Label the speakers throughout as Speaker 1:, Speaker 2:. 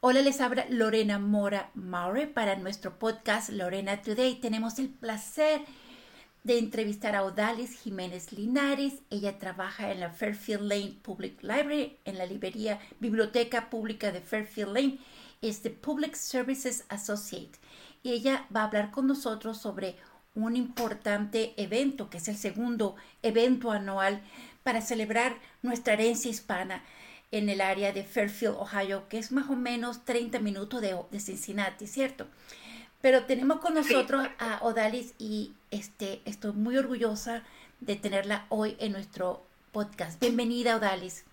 Speaker 1: Hola, les habla Lorena Mora Maure para nuestro podcast Lorena Today. Tenemos el placer de entrevistar a Odalis Jiménez Linares. Ella trabaja en la Fairfield Lane Public Library, en la librería Biblioteca Pública de Fairfield Lane. Es de Public Services Associate. Y ella va a hablar con nosotros sobre un importante evento, que es el segundo evento anual para celebrar nuestra herencia hispana en el área de Fairfield, Ohio, que es más o menos 30 minutos de, de Cincinnati, ¿cierto? Pero tenemos con nosotros a Odalis y este, estoy muy orgullosa de tenerla hoy en nuestro podcast. Bienvenida, Odalis.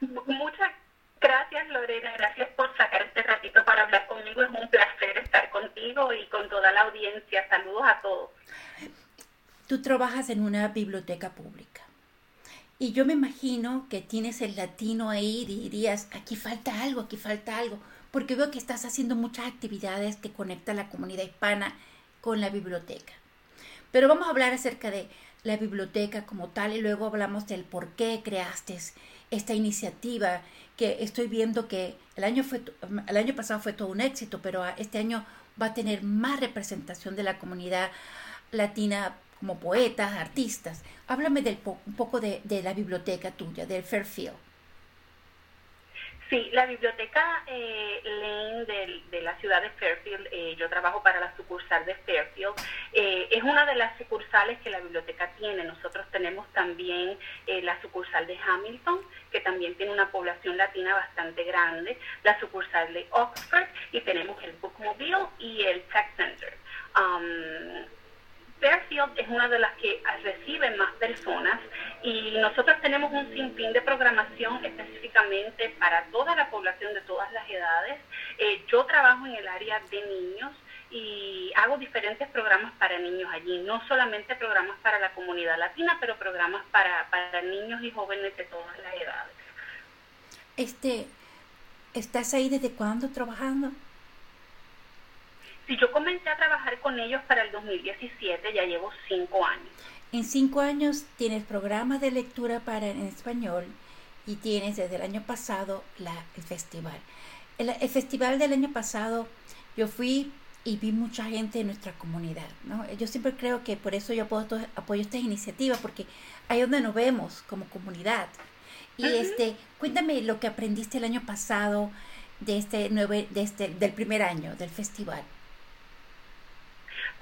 Speaker 2: Muchas gracias, Lorena. Gracias por sacar este ratito para hablar conmigo. Es un placer estar contigo y con toda la audiencia. Saludos a todos.
Speaker 1: Tú trabajas en una biblioteca pública. Y yo me imagino que tienes el latino ahí y dirías, aquí falta algo, aquí falta algo, porque veo que estás haciendo muchas actividades que conectan la comunidad hispana con la biblioteca. Pero vamos a hablar acerca de la biblioteca como tal y luego hablamos del por qué creaste esta iniciativa que estoy viendo que el año, fue, el año pasado fue todo un éxito, pero este año va a tener más representación de la comunidad latina como poetas, artistas. Háblame del un poco de, la biblioteca tuya, del Fairfield.
Speaker 2: Sí, la biblioteca eh, Lane de, la ciudad de Fairfield, eh, yo trabajo para la sucursal de Fairfield, eh, es una de las sucursales que la biblioteca tiene. Nosotros tenemos también la sucursal de Hamilton, que también tiene una población latina bastante grande, la sucursal de Oxford y tenemos el Bookmobile y el Tech Center. Um, Fairfield es una de las que reciben más personas y nosotros tenemos un sinfín de programación específicamente para toda la población de todas las edades. Eh, yo trabajo en el área de niños y hago diferentes programas para niños allí, no solamente programas para la comunidad latina, pero programas para, para niños y jóvenes de todas las edades.
Speaker 1: Este, ¿Estás ahí desde cuándo trabajando?
Speaker 2: Si yo comencé a trabajar con ellos para el 2017, ya llevo cinco años.
Speaker 1: En cinco años tienes programa de lectura para en español y tienes desde el año pasado la, el festival. El, festival del año pasado yo fui y vi mucha gente en nuestra comunidad. ¿no? Yo siempre creo que por eso yo apoyo, apoyo esta iniciativa, porque ahí donde nos vemos como comunidad. Y este, cuéntame lo que aprendiste el año pasado de este, nueve, de este del primer año del festival.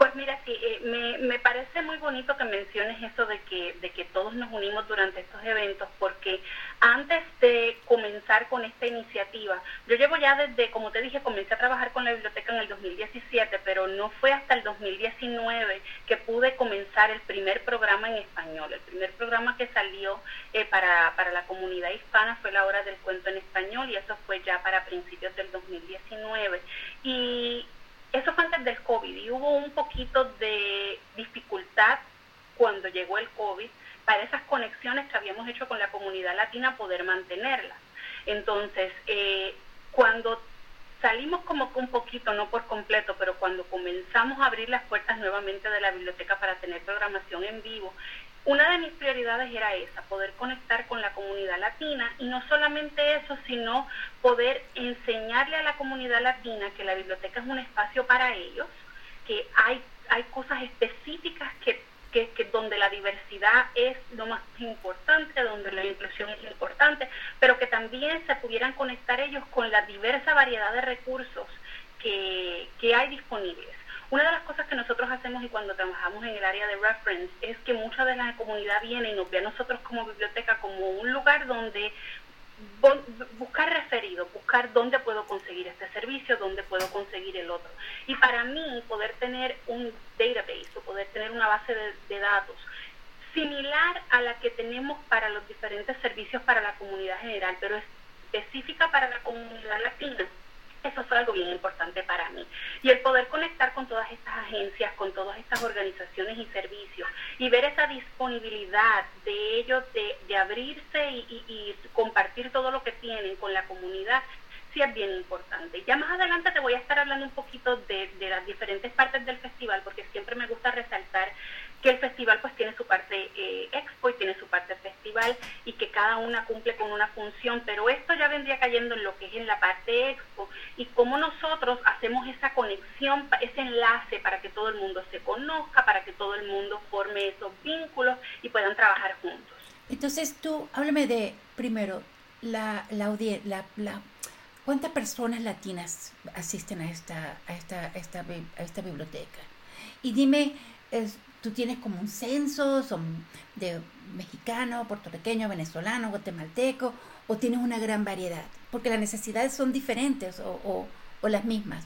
Speaker 2: Pues mira, sí, eh, me, me, parece muy bonito que menciones eso de que, de que todos nos unimos durante estos eventos, porque antes de comenzar con esta iniciativa, yo llevo ya desde, como te dije, comencé a trabajar con la biblioteca en el 2017, pero no fue hasta el 2019 que pude comenzar el primer programa en español. El primer programa que salió eh, para, para la comunidad hispana fue la hora del cuento en español y eso fue ya para principios del 2019. Y eso fue antes del COVID y hubo un poquito de dificultad cuando llegó el COVID para esas conexiones que habíamos hecho con la comunidad latina poder mantenerlas. Entonces, eh, cuando salimos como un poquito, no por completo, pero cuando comenzamos a abrir las puertas nuevamente de la biblioteca para tener programación en vivo, una de mis prioridades era esa, poder conectar con la comunidad latina y no solamente eso, sino poder enseñarle a la comunidad latina que la biblioteca es un espacio para ellos, que hay, hay cosas específicas que, que, que donde la diversidad es lo más importante, donde la inclusión es importante, pero que también se pudieran conectar ellos con la diversa variedad de recursos que, que hay disponibles. Una de las cosas que nosotros hacemos y cuando trabajamos en el área de reference es que mucha de la comunidad viene y nos ve a nosotros como biblioteca como un lugar donde buscar referido, buscar dónde puedo conseguir este servicio, dónde puedo conseguir el otro. Y para mí poder tener un database o poder tener una base de, de datos similar a la que tenemos para los diferentes servicios para la comunidad general, pero específica para la comunidad latina, eso fue algo bien importante para mí. Y el poder conectar con todas estas agencias, con todas estas organizaciones y servicios y ver esa disponibilidad de ellos de, abrirse y, compartir todo lo que tienen con la comunidad, sí es bien importante. Ya más adelante te voy a estar hablando un poquito de, de las diferentes partes del festival, porque siempre me gusta resaltar que el festival pues tiene su parte eh, expo y tiene su parte festival y que cada una cumple con una función, pero esto ya vendría cayendo en lo que es en la parte expo y cómo nosotros hacemos esa conexión, ese enlace para que todo el mundo se conozca, para que todo el mundo forme esos vínculos y puedan trabajar juntos.
Speaker 1: Entonces tú, háblame de, primero, la, la, la, la ¿cuántas personas latinas asisten a esta, a esta, esta, a esta biblioteca? Y dime, es, tú tienes como un censo, son de mexicano, puertorriqueño, venezolano, guatemalteco, o tienes una gran variedad, porque las necesidades son diferentes o, o, las mismas.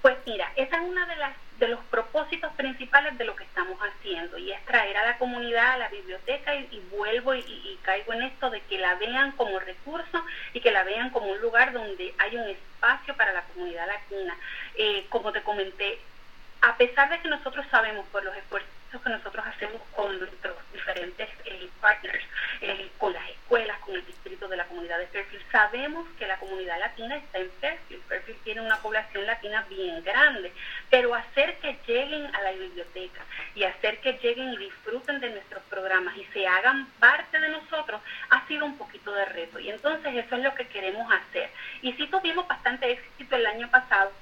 Speaker 2: Pues mira, esa es una de las de los propósitos principales de lo que estamos haciendo y es traer a la comunidad a la biblioteca y, vuelvo y, caigo en esto de que la vean como recurso y que la vean como un lugar donde hay un espacio para la comunidad latina. Eh, como te comenté, a pesar de que nosotros sabemos por los esfuerzos que nosotros hacemos con nuestros diferentes eh, partners, eh, con las escuelas, con el distrito de la comunidad de Fairfield, sabemos que la comunidad latina está en Fairfield. Fairfield tiene una población latina bien grande, pero hacer que lleguen a la biblioteca y hacer que lleguen y disfruten de nuestros programas y se hagan parte de nosotros ha sido un poquito de reto. Y entonces eso es lo que queremos hacer. Y sí tuvimos bastante éxito el año pasado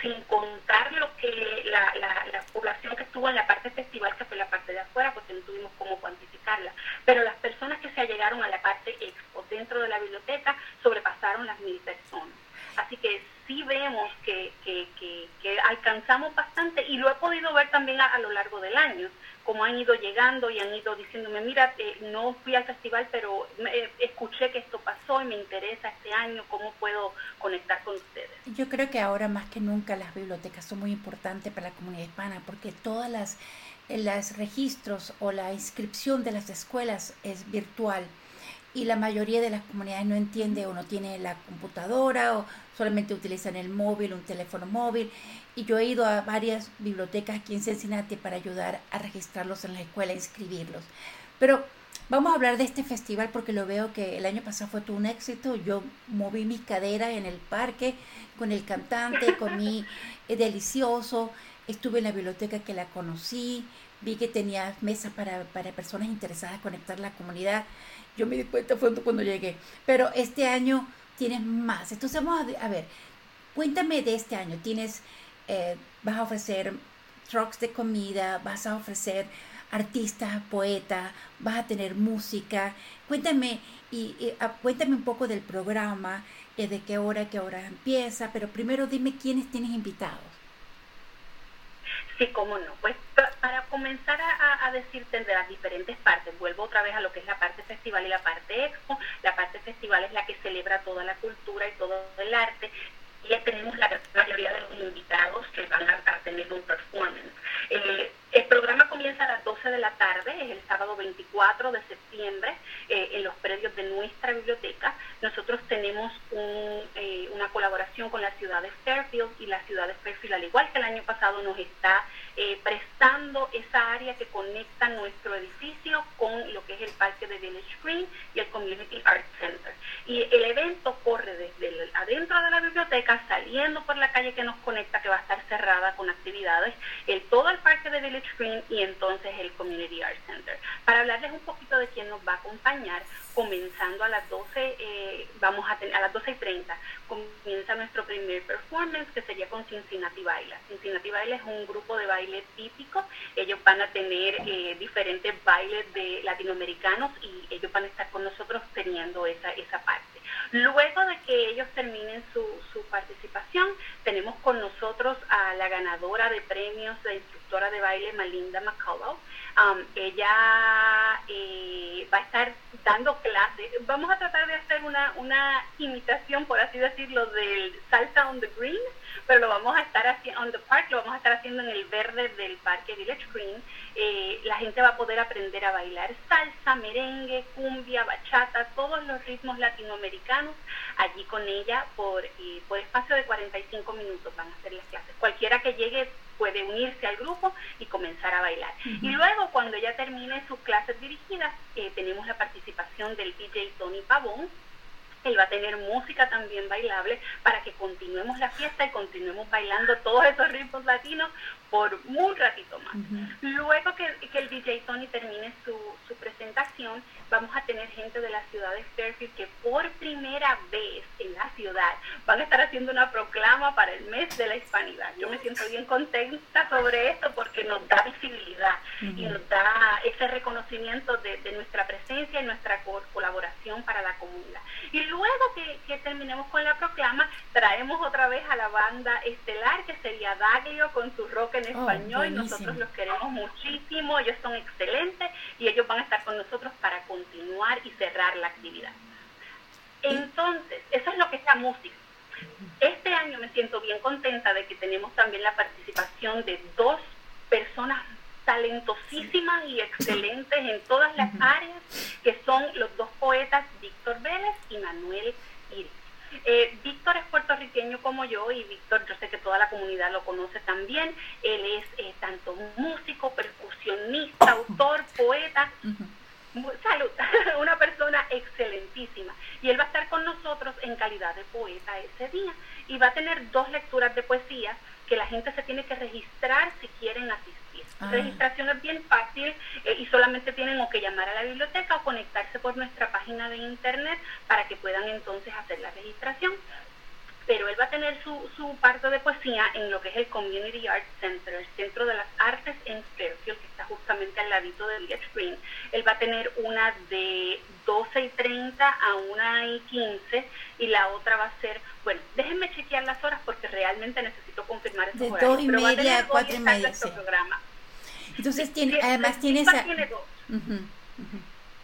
Speaker 2: sin contar lo que la, la, población que estuvo en la parte festival, que fue la parte de afuera, porque no tuvimos cómo cuantificarla. Pero las personas que se allegaron a la parte expo dentro de la biblioteca sobrepasaron las mil personas. Así que sí vemos que, que, que, alcanzamos bastante y lo he podido ver también a lo largo del año como han ido llegando y han ido diciéndome, mira, eh, no fui al festival, pero eh, escuché que esto pasó y me interesa este año, ¿cómo puedo conectar con ustedes?
Speaker 1: Yo creo que ahora más que nunca las bibliotecas son muy importantes para la comunidad hispana porque todas las los registros o la inscripción de las escuelas es virtual y la mayoría de las comunidades no entiende o no tiene la computadora o solamente utilizan el móvil, un teléfono móvil. Y yo he ido a varias bibliotecas aquí en Cincinnati para ayudar a registrarlos en la escuela, inscribirlos. Pero vamos a hablar de este festival porque lo veo que el año pasado fue todo un éxito. Yo moví mi cadera en el parque con el cantante, comí delicioso. Estuve en la biblioteca que la conocí, vi que tenía mesa para, para personas interesadas conectar la comunidad. Yo me di cuenta fue cuando llegué. Pero este año tienes más. Entonces vamos a, ver, cuéntame de este año. Tienes, eh, vas a ofrecer trucks de comida, vas a ofrecer artistas, poetas, vas a tener música. Cuéntame y, ah, cuéntame un poco del programa, eh, de qué hora, qué hora empieza, pero primero dime quiénes tienes invitados.
Speaker 2: Sí, cómo no. Pues para comenzar a, decirte de las diferentes partes, vuelvo otra vez a lo que es la parte festival y la parte expo. La parte festival es la que celebra toda la cultura y todo el arte. Ya tenemos la mayoría de los invitados que van a, tener un performance. Eh, el programa comienza a las 12 de la tarde, es el sábado 24 de septiembre, eh, en los predios de nuestra biblioteca. Nosotros tenemos eh, una colaboración con la ciudad de Fairfield y la ciudad de Fairfield, al igual que el año pasado, nos está prestando esa área que conecta nuestro edificio con lo que es el parque de Village Green y el Community Arts Center. Y el evento corre desde adentro de la biblioteca, saliendo por la calle que nos conecta, que va a estar cerrada con actividades, el, todo el parque de Village Screen y entonces el Community Art Center. Para hablarles un poquito de quién nos va a acompañar, comenzando a las 12, eh, vamos a, a las 12 y 30, comienza nuestro primer performance que sería con Cincinnati Baila. Cincinnati Baila es un grupo de baile típico, ellos van a tener eh, diferentes bailes de latinoamericanos y ellos van a estar con nosotros teniendo esa, esa parte. Luego de que ellos terminen su, su participación, tenemos con nosotros a la ganadora de premios de instructora de baile, Malinda McCullough. Um, ella eh, va a estar dando clases. Vamos a tratar de hacer una, una imitación, por así decirlo, del salsa on the green, pero lo vamos a estar haciendo on the park, lo vamos a estar haciendo en el verde del parque Village Green. Eh, la gente va a poder aprender a bailar salsa, merengue, cumbia, bachata, todos los ritmos latinoamericanos allí con ella por, eh, por espacio de 45 minutos van a hacer las clases. Cualquiera que llegue puede unirse al grupo y comenzar a bailar. Y luego cuando ella termine sus clases dirigidas, eh, tenemos la participación del DJ Tony Pavón, él va a tener música también bailable para que continuemos la fiesta y continuemos bailando todos esos ritmos latinos por un ratito más. Luego que, el DJ Tony termine su, su, presentación, vamos a tener gente de la ciudad de Fairfield que por primera vez en la ciudad van a estar haciendo una proclama para el mes de la hispanidad. Yo me siento bien contenta sobre esto porque nos da visibilidad y nos da ese reconocimiento de, nuestra presencia y nuestra colaboración para la comunidad. Y luego que, que terminemos con la proclama, traemos otra vez a la banda estelar que sería Daglio con su rock en oh, español. nosotros los queremos muchísimo, ellos son excelentes y ellos van a estar con nosotros para continuar y cerrar la actividad. Entonces, eso es lo que es la música. Este año me siento bien contenta de que tenemos también la participación de dos personas talentosísimas y excelentes en todas las áreas, que son los dos poetas Víctor Vélez y Manuel Iris. Eh, Víctor es puertorriqueño como yo y Víctor, yo sé que toda la comunidad lo conoce también. Él es eh, tanto músico, percusionista, autor, poeta. Salud, una persona excelentísima. Y él va a estar con nosotros en calidad de poeta ese día. Y va a tener dos lecturas de poesía que la gente se tiene que registrar si. Ah. Registración es bien fácil eh, y solamente tienen o que llamar a la biblioteca o conectarse por nuestra página de internet para que puedan entonces hacer la registración. Pero él va a tener su, su parte de poesía en lo que es el Community Art Center, el Centro de las Artes en Fairfield, que está justamente al ladito de Village Green. Él va a tener una de 12 y 30 a 1 y 15 y la otra va a ser, bueno, déjenme chequear las horas porque realmente necesito confirmar esos
Speaker 1: de horarios. 2 y media a 4 y media. Programa. Entonces, tiene, además tiene esa...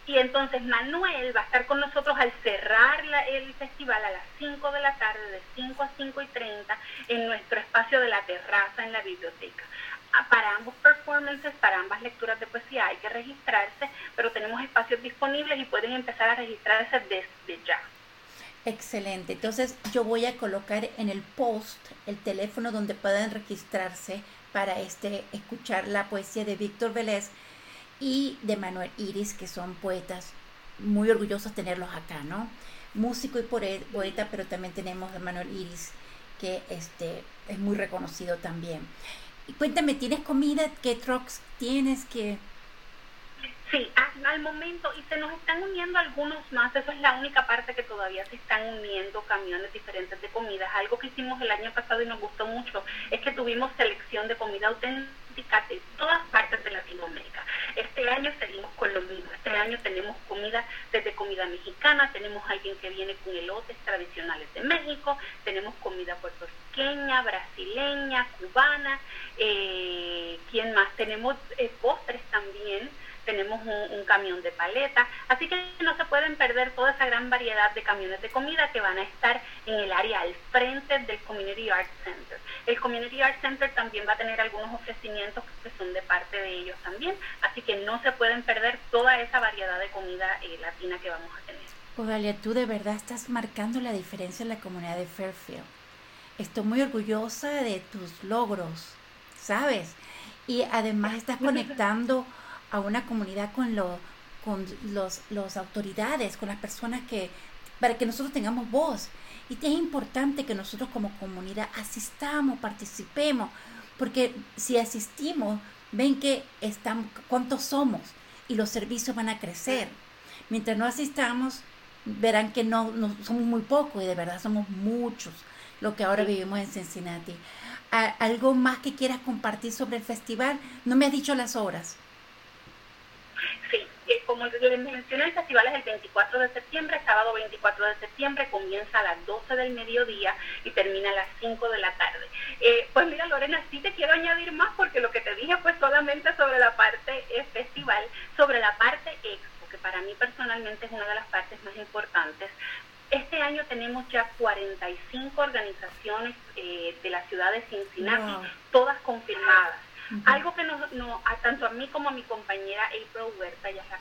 Speaker 2: Y entonces Manuel va a estar con nosotros al cerrar el festival a las 5 de la tarde, de 5 a 5 y 30, en nuestro espacio de la terraza en la biblioteca. Ah, para ambos performances, para ambas lecturas de poesía hay que registrarse, pero tenemos espacios disponibles y pueden empezar a registrarse desde ya.
Speaker 1: Excelente. Entonces yo voy a colocar en el post el teléfono donde puedan registrarse para este, escuchar la poesía de Víctor Vélez y de Manuel Iris, que son poetas muy orgullosos tenerlos acá, ¿no? Músico y poeta, pero también tenemos a Manuel Iris, que este, es muy reconocido también. Y cuéntame, ¿tienes comida? ¿Qué trucks tienes? que
Speaker 2: Sí, al momento, y se nos están uniendo algunos más, eso es la única parte que todavía se están uniendo camiones diferentes de comidas. Algo que hicimos el año pasado y nos gustó mucho es que tuvimos selección de comida auténtica de todas partes de Latinoamérica. Este año seguimos con lo mismo, este año tenemos comida desde comida mexicana, tenemos alguien que viene con elotes tradicionales de México, tenemos comida puertorriqueña, brasileña, cubana, eh, ¿quién más? Tenemos eh, postres también tenemos un, camión de paleta, así que no se pueden perder toda esa gran variedad de camiones de comida que van a estar en el área al frente del Community Art Center. El Community Art Center también va a tener algunos ofrecimientos que son de parte de ellos también, así que no se pueden perder toda esa variedad de comida eh, latina que vamos a tener.
Speaker 1: Odalia, tú de verdad estás marcando la diferencia en la comunidad de Fairfield. Estoy muy orgullosa de tus logros, ¿sabes? Y además estás conectando a una comunidad con, lo, con los, los autoridades, con las personas que, para que nosotros tengamos voz. Y es importante que nosotros como comunidad asistamos, participemos, porque si asistimos, ven que estamos, cuántos somos y los servicios van a crecer. Mientras no asistamos, verán que no, no somos muy pocos y de verdad somos muchos lo que ahora vivimos en Cincinnati. ¿Algo más que quieras compartir sobre el festival? No me has dicho las horas.
Speaker 2: Eh, como les mencioné, el festival es el 24 de septiembre, sábado 24 de septiembre, comienza a las 12 del mediodía y termina a las 5 de la tarde. Eh, pues mira, Lorena, sí te quiero añadir más porque lo que te dije fue solamente sobre la parte eh, festival, sobre la parte expo, que para mí personalmente es una de las partes más importantes. Este año tenemos ya 45 organizaciones de la ciudad de Cincinnati, todas confirmadas. Algo que nos, no, tanto a mí como a mi compañera April Huerta, ya la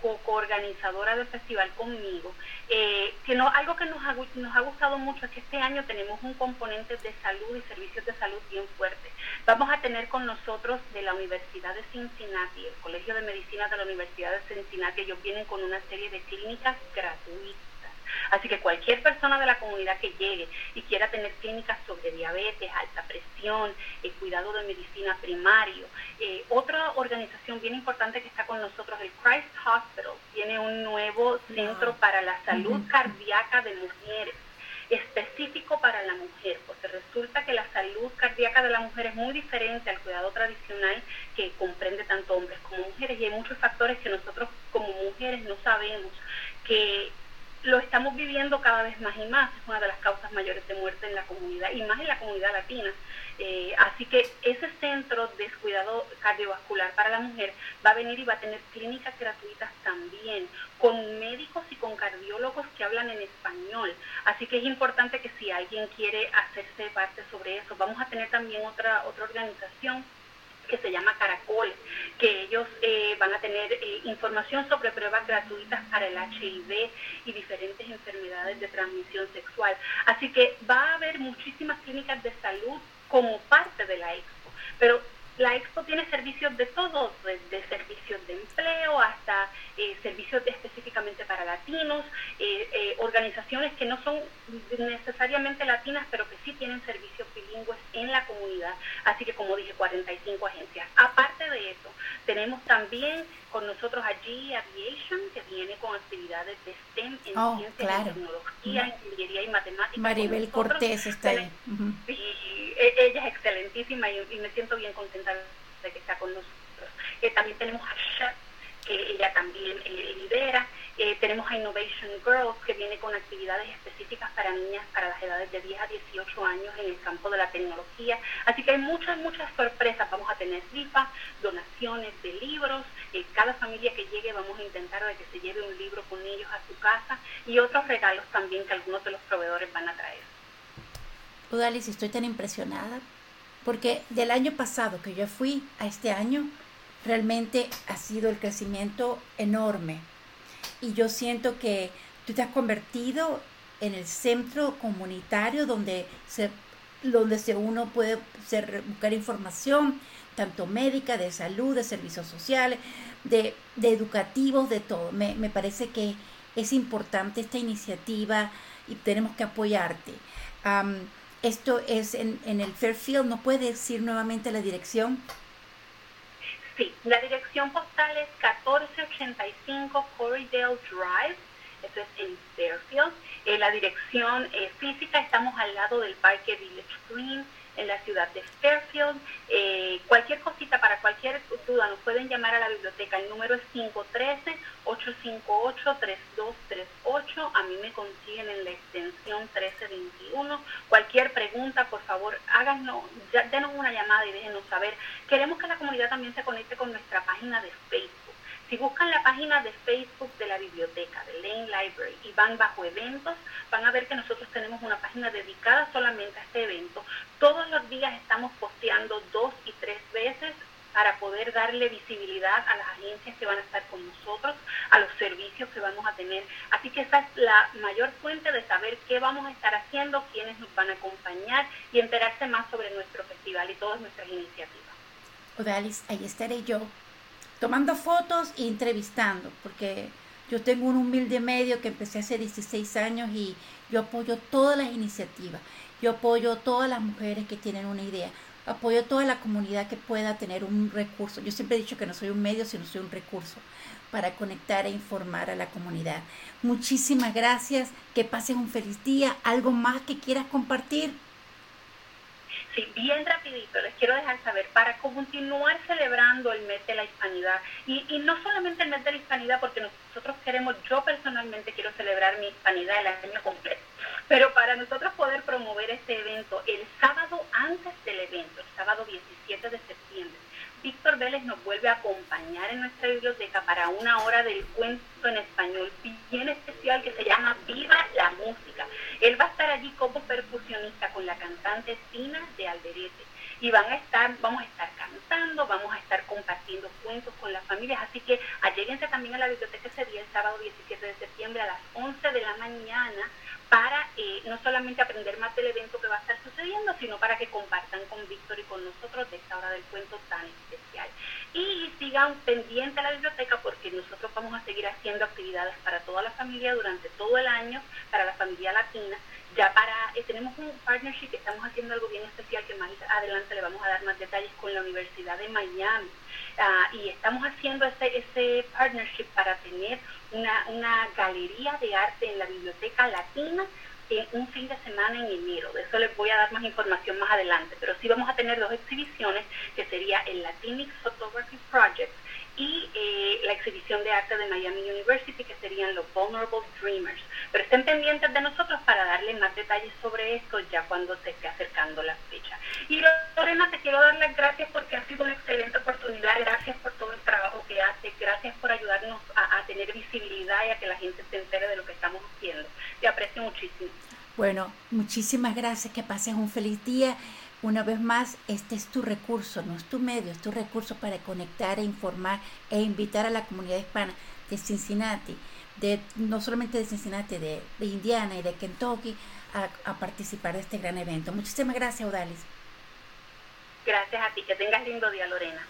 Speaker 2: co-organizadora del festival conmigo, eh, que no, algo que nos ha, nos ha gustado mucho es que este año tenemos un componente de salud y servicios de salud bien fuerte. Vamos a tener con nosotros de la Universidad de Cincinnati, el Colegio de Medicina de la Universidad de Cincinnati, ellos vienen con una serie de clínicas gratuitas Así que cualquier persona de la comunidad que llegue y quiera tener clínicas sobre diabetes, alta presión, el eh, cuidado de medicina primario. Eh, otra organización bien importante que está con nosotros, el Christ Hospital, tiene un nuevo centro para la salud cardíaca de mujeres específico para la mujer, porque resulta que la salud cardíaca de la mujer es muy diferente al cuidado tradicional que comprende tanto hombres como mujeres y hay muchos factores que nosotros como mujeres no sabemos que lo estamos viviendo cada vez más y más, es una de las causas mayores de muerte en la comunidad y más en la comunidad latina. Eh, así que ese centro de cuidado cardiovascular para la mujer va a venir y va a tener clínicas gratuitas también, con médicos y con cardiólogos que hablan en español. Así que es importante que si alguien quiere hacerse parte sobre eso, vamos a tener también otra, otra organización que se llama Caracol, que ellos eh, van a tener eh, información sobre pruebas gratuitas para el HIV y diferentes enfermedades de transmisión sexual. Así que va a haber muchísimas clínicas de salud como parte de la expo, pero la expo tiene servicios de todo, desde servicios de empleo hasta eh, servicios específicamente para latinos, eh, eh, organizaciones que no son necesariamente latinas, pero que sí tienen servicios bilingües en la comunidad. Así que, como dije, 45 agencias. Aparte de eso, tenemos también con nosotros allí Aviation, que viene con actividades de STEM en
Speaker 1: oh,
Speaker 2: ciencia, tecnología, ingeniería y matemáticas.
Speaker 1: Maribel Cortés está ahí.
Speaker 2: Y ella es excelentísima y, me siento bien contenta de que está con nosotros. también tenemos a que ella también eh, lidera. Eh, tenemos a Innovation Girls, que viene con actividades específicas para niñas para las edades de 10 a 18 años en el campo de la tecnología. Así que hay muchas, muchas sorpresas. Vamos a tener rifas, donaciones de libros. Eh, cada familia que llegue vamos a intentar de que se lleve un libro con ellos a su casa y otros regalos también que algunos de los proveedores van a traer.
Speaker 1: Udalis, estoy tan impresionada porque del año pasado que yo fui a este año, realmente ha sido el crecimiento enorme. Y yo siento que tú te has convertido en el centro comunitario donde se, donde uno puede buscar información, tanto médica, de salud, de servicios sociales, de, educativos, de todo. Me, parece que es importante esta iniciativa y tenemos que apoyarte. Esto es en, en el Fairfield, ¿no puede decir nuevamente la dirección?
Speaker 2: Sí, la dirección postal es 1485 Corridale Drive, eso es en Fairfield. Eh, la dirección eh, física, estamos al lado del Parque Village Green, en la ciudad de Fairfield. Eh, cualquier cosita, para cualquier duda, nos pueden llamar a la biblioteca. El número es 513-858-3238. A mí me consiguen en la extensión 1321. Cualquier pregunta, por favor, háganos, ya, denos una llamada y déjenos saber. Queremos que la comunidad también se conecte con nuestra página de Facebook. Si buscan la página de Facebook de la biblioteca, de Lane Library, y van bajo eventos, van a ver que nosotros tenemos una página dedicada solamente a este evento. Todos los días estamos posteando dos y tres veces para poder darle visibilidad a las agencias que van a estar con nosotros, a los servicios que vamos a tener. Así que esa es la mayor fuente de saber qué vamos a estar haciendo, quiénes nos van a acompañar y enterarse más sobre nuestro festival y todas nuestras iniciativas.
Speaker 1: Odalis, ahí estaré yo tomando fotos e entrevistando, porque yo tengo un humilde medio que empecé hace 16 años y yo apoyo todas las iniciativas, yo apoyo todas las mujeres que tienen una idea, apoyo toda la comunidad que pueda tener un recurso. Yo siempre he dicho que no soy un medio, sino soy un recurso para conectar e informar a la comunidad. Muchísimas gracias, que pasen un feliz día, algo más que quieras compartir.
Speaker 2: Sí, bien rapidito, les quiero dejar saber, para continuar celebrando el mes de la hispanidad, y, y no solamente el mes de la hispanidad, porque nosotros queremos, yo personalmente quiero celebrar mi hispanidad el año completo, pero para nosotros poder promover este evento, el sábado antes del evento, el sábado 17 de septiembre, Víctor Vélez nos vuelve a acompañar en nuestra biblioteca para una hora del cuento en español bien especial que se llama Viva la Música. Él va a estar allí como percusionista con la cantante Tina de Alderete y van a estar, vamos a estar cantando, vamos a estar compartiendo cuentos con las familias, así que alléguense también a la biblioteca ese día, el sábado 17 de septiembre a las 11 de la mañana para eh, no solamente aprender más del evento que va a estar sucediendo, sino para que compartan con Víctor y con nosotros de esta hora del cuento tan especial. Y sigan pendiente a la biblioteca porque nosotros vamos a seguir haciendo actividades para toda la familia durante todo el año, para la familia latina. Ya para, eh, tenemos un partnership que estamos haciendo algo bien especial que más adelante le vamos a dar más detalles con la Universidad de Miami. Ah, y estamos haciendo ese, ese partnership para tener una, una galería de arte en la Biblioteca Latina en un fin de semana en enero. De eso les voy a dar más información más adelante. Pero sí vamos a tener dos exhibiciones, que sería el Latinic Photography Project y eh, la exhibición de arte de Miami University, que serían los Vulnerable Dreamers. Pero estén pendientes de nosotros para darles más detalles sobre esto ya cuando se esté acercando la fecha. Y Lorena, te quiero dar las gracias porque ha sido una excelente oportunidad. Gracias por todo el trabajo que haces. Gracias por ayudarnos a, a tener visibilidad y a que la gente se entere de lo que estamos haciendo. Te aprecio muchísimo.
Speaker 1: Bueno, muchísimas gracias. Que pases un feliz día. Una vez más, este es tu recurso, no es tu medio, es tu recurso para conectar e informar e invitar a la comunidad hispana de Cincinnati, de, no solamente de Cincinnati, de, Indiana y de Kentucky, a, a, participar de este gran evento. Muchísimas gracias, Odalis.
Speaker 2: Gracias a ti, que tengas lindo día, Lorena.